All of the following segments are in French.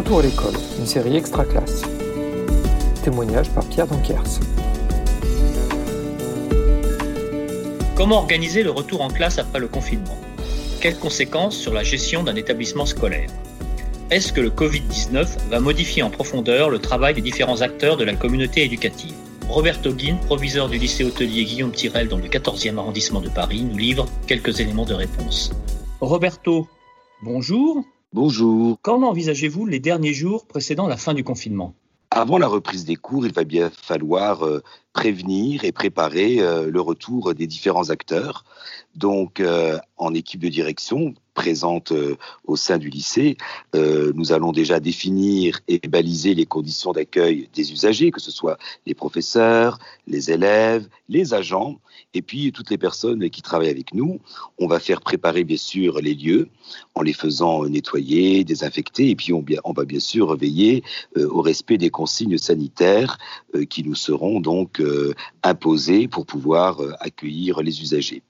Retour à l'école, une série extra classe. Témoignage par Pierre Donkers. Comment organiser le retour en classe après le confinement? Quelles conséquences sur la gestion d'un établissement scolaire? Est-ce que le Covid-19 va modifier en profondeur le travail des différents acteurs de la communauté éducative? Roberto Guin, proviseur du lycée hôtelier Guillaume Tirel dans le 14e arrondissement de Paris, nous livre quelques éléments de réponse. Roberto, bonjour. Bonjour. Comment envisagez-vous les derniers jours précédant la fin du confinement? Avant la reprise des cours, il va bien falloir euh, prévenir et préparer euh, le retour des différents acteurs. Donc, euh, en équipe de direction présente au sein du lycée, nous allons déjà définir et baliser les conditions d'accueil des usagers, que ce soit les professeurs, les élèves, les agents, et puis toutes les personnes qui travaillent avec nous. On va faire préparer bien sûr les lieux en les faisant nettoyer, désinfecter, et puis on, va bien sûr veiller au respect des consignes sanitaires qui nous seront donc euh, imposés pour pouvoir euh, accueillir les usagers.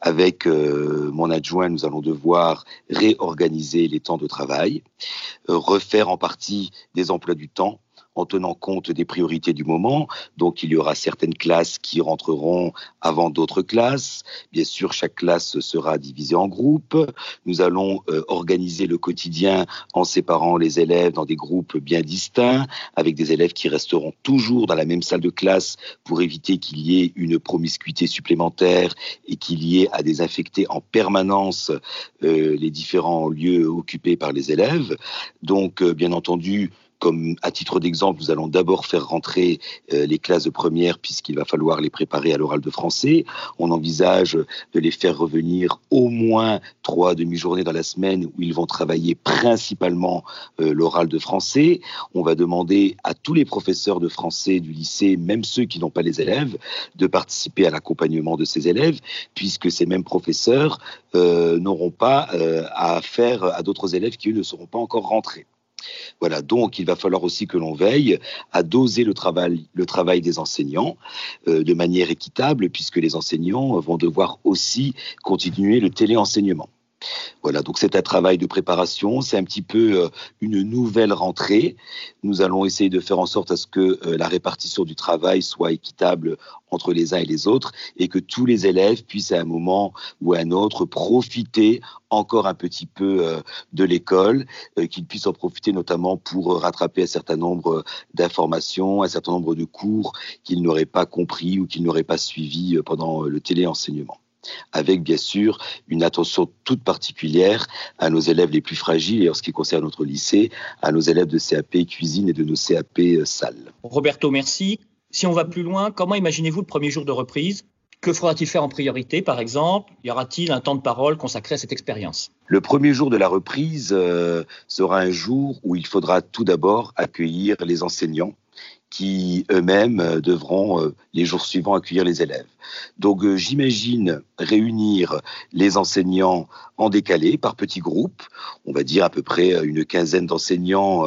Avec euh, mon adjoint, nous allons devoir réorganiser les temps de travail, refaire en partie des emplois du temps en tenant compte des priorités du moment. Donc il y aura certaines classes qui rentreront avant d'autres classes. Bien sûr, chaque classe sera divisée en groupes. Nous allons euh, organiser le quotidien en séparant les élèves dans des groupes bien distincts, avec des élèves qui resteront toujours dans la même salle de classe pour éviter qu'il y ait une promiscuité supplémentaire et qu'il y ait à désinfecter en permanence euh, les différents lieux occupés par les élèves. Donc, euh, bien entendu, comme à titre d'exemple, nous allons d'abord faire rentrer euh, les classes de première puisqu'il va falloir les préparer à l'oral de français. On envisage de les faire revenir au moins trois demi-journées dans la semaine où ils vont travailler principalement euh, l'oral de français. On va demander à tous les professeurs de français du lycée, même ceux qui n'ont pas les élèves, de participer à l'accompagnement de ces élèves puisque ces mêmes professeurs euh, n'auront pas à faire à d'autres élèves qui eux ne seront pas encore rentrés. Voilà, donc il va falloir aussi que l'on veille à doser le travail, le travail des enseignants euh, de manière équitable, puisque les enseignants vont devoir aussi continuer le téléenseignement. Voilà, donc c'est un travail de préparation, c'est un petit peu euh, une nouvelle rentrée. Nous allons essayer de faire en sorte à ce que euh, la répartition du travail soit équitable entre les uns et les autres et que tous les élèves puissent à un moment ou à un autre profiter encore un petit peu euh, de l'école, qu'ils puissent en profiter notamment pour rattraper un certain nombre d'informations, un certain nombre de cours qu'ils n'auraient pas compris ou qu'ils n'auraient pas suivis pendant le téléenseignement avec bien sûr une attention toute particulière à nos élèves les plus fragiles et en ce qui concerne notre lycée, à nos élèves de CAP cuisine et de nos CAP euh, salle. Roberto, merci. Si on va plus loin, comment imaginez-vous le premier jour de reprise? Que faudra-t-il faire en priorité, par exemple? Y aura-t-il un temps de parole consacré à cette expérience? Le premier jour de la reprise euh, sera un jour où il faudra tout d'abord accueillir les enseignants qui eux-mêmes euh, devront euh, les jours suivants accueillir les élèves. Donc euh, j'imagine réunir les enseignants en décalé par petits groupes, on va dire à peu près une quinzaine d'enseignants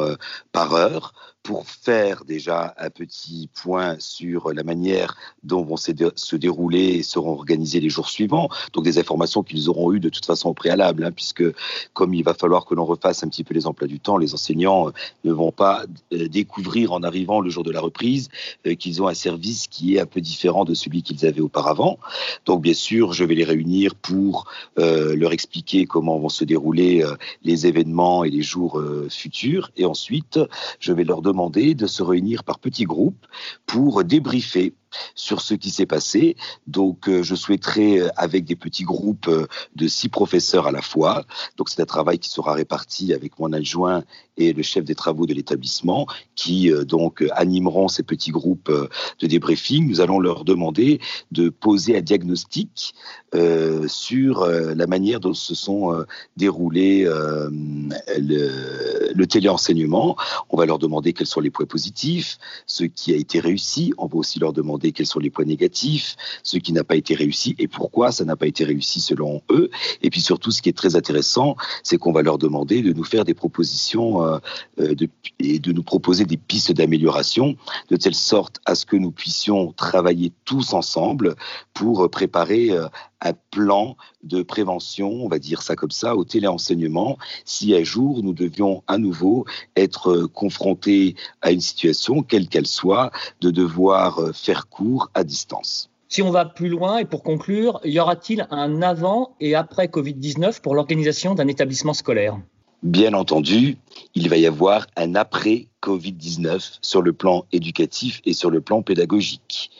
par heure, pour faire déjà un petit point sur la manière dont vont se dérouler et seront organisés les jours suivants. Donc des informations qu'ils auront eues de toute façon au préalable, hein, puisque comme il va falloir que l'on refasse un petit peu les emplois du temps, les enseignants euh, ne vont pas euh, découvrir en arrivant le jour de la reprise euh, qu'ils ont un service qui est un peu différent de celui qu'ils avaient auparavant. Donc bien sûr, je vais les réunir pour leur expliquer comment vont se dérouler les événements et les jours futurs. Et ensuite, je vais leur demander de se réunir par petits groupes pour débriefer sur ce qui s'est passé. Donc, euh, je souhaiterais, euh, avec des petits groupes euh, de six professeurs à la fois, donc c'est un travail qui sera réparti avec mon adjoint et le chef des travaux de l'établissement, qui donc animeront ces petits groupes de débriefing. Nous allons leur demander de poser un diagnostic sur la manière dont se sont déroulés le, le téléenseignement. On va leur demander quels sont les points positifs, ce qui a été réussi. On va aussi leur demander quels sont les points négatifs, ce qui n'a pas été réussi et pourquoi ça n'a pas été réussi selon eux. Et puis surtout, ce qui est très intéressant, c'est qu'on va leur demander de nous faire des propositions euh, de, et de nous proposer des pistes d'amélioration, de telle sorte à ce que nous puissions travailler tous ensemble pour préparer un plan de prévention, on va dire ça comme ça, au téléenseignement, si un jour nous devions à nouveau être confrontés à une situation, quelle qu'elle soit, de devoir faire cours à distance. Si on va plus loin et pour conclure, y aura-t-il un avant et après Covid-19 pour l'organisation d'un établissement scolaire? Bien entendu, il va y avoir un après Covid-19 sur le plan éducatif et sur le plan pédagogique.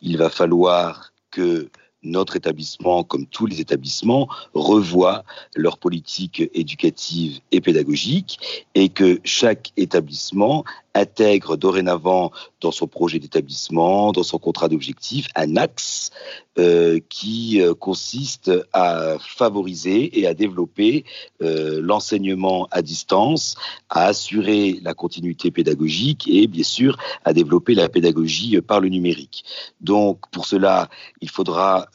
Il va falloir que notre établissement, comme tous les établissements, revoient leur politique éducative et pédagogique et que chaque établissement intègre dorénavant dans son projet d'établissement, dans son contrat d'objectif, un axe euh, qui euh, consiste à favoriser et à développer euh, l'enseignement à distance, à assurer la continuité pédagogique et bien sûr à développer la pédagogie par le numérique. Donc pour cela, il faudra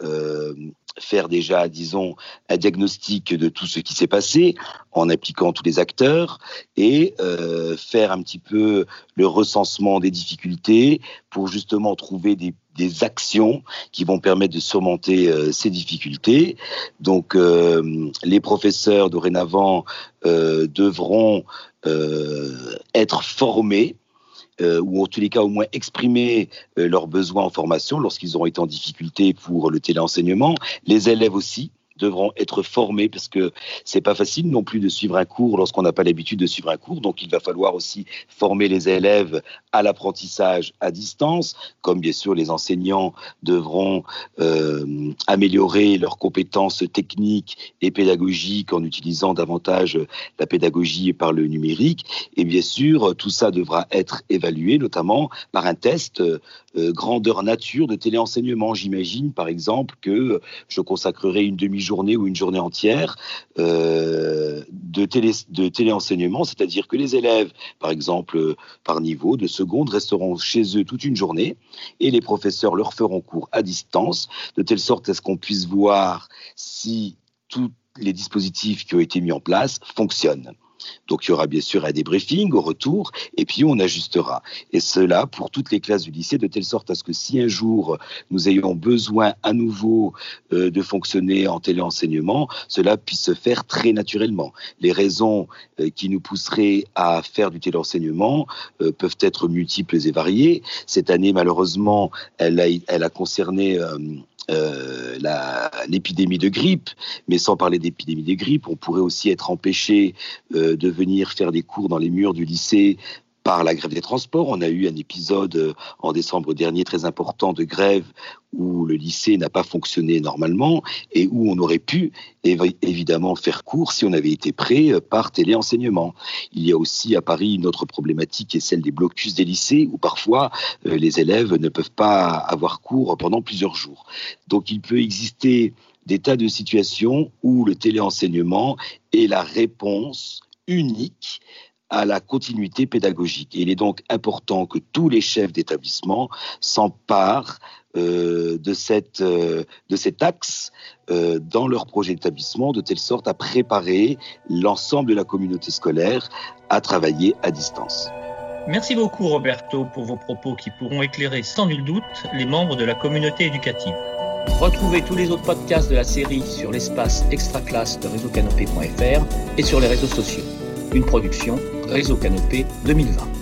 faire déjà, disons, un diagnostic de tout ce qui s'est passé en impliquant tous les acteurs et euh, faire un petit peu le recensement des difficultés pour justement trouver des, actions qui vont permettre de surmonter euh, ces difficultés. Donc, euh, les professeurs dorénavant devront être formés euh, ou en tous les cas au moins exprimer euh, leurs besoins en formation lorsqu'ils auront été en difficulté pour le téléenseignement. Les élèves aussi, devront être formés parce que c'est pas facile non plus de suivre un cours lorsqu'on n'a pas l'habitude de suivre un cours. Donc il va falloir aussi former les élèves à l'apprentissage à distance, comme bien sûr les enseignants devront euh, améliorer leurs compétences techniques et pédagogiques en utilisant davantage la pédagogie par le numérique. Et bien sûr, tout ça devra être évalué notamment par un test euh, grandeur nature de téléenseignement. J'imagine par exemple que je consacrerai une demi journée ou une journée entière euh, de, télé, de téléenseignement, c'est-à-dire que les élèves, par exemple par niveau de seconde, resteront chez eux toute une journée et les professeurs leur feront cours à distance, de telle sorte à ce qu'on puisse voir si tous les dispositifs qui ont été mis en place fonctionnent. Donc il y aura bien sûr un débriefing au retour et puis on ajustera. Et cela pour toutes les classes du lycée de telle sorte à ce que si un jour nous ayons besoin à nouveau euh, de fonctionner en téléenseignement, cela puisse se faire très naturellement. Les raisons euh, qui nous pousseraient à faire du téléenseignement euh, peuvent être multiples et variées. Cette année malheureusement, elle a, concerné l'épidémie de grippe, mais sans parler d'épidémie de grippe, on pourrait aussi être empêché de venir faire des cours dans les murs du lycée par la grève des transports. On a eu un épisode euh, en décembre dernier très important de grève où le lycée n'a pas fonctionné normalement et où on aurait pu évidemment faire cours si on avait été prêt euh, par téléenseignement. Il y a aussi à Paris une autre problématique qui est celle des blocus des lycées où parfois euh, les élèves ne peuvent pas avoir cours pendant plusieurs jours. Donc il peut exister des tas de situations où le téléenseignement est la réponse unique à la continuité pédagogique. il est donc important que tous les chefs d'établissement s'emparent euh, de, cette, euh, cet axe euh, dans leur projet d'établissement, de telle sorte à préparer l'ensemble de la communauté scolaire à travailler à distance. Merci beaucoup Roberto pour vos propos qui pourront éclairer sans nul doute les membres de la communauté éducative. Retrouvez tous les autres podcasts de la série sur l'espace extra classe de réseaucanopé.fr et sur les réseaux sociaux. Une production Réseau Canopé 2020.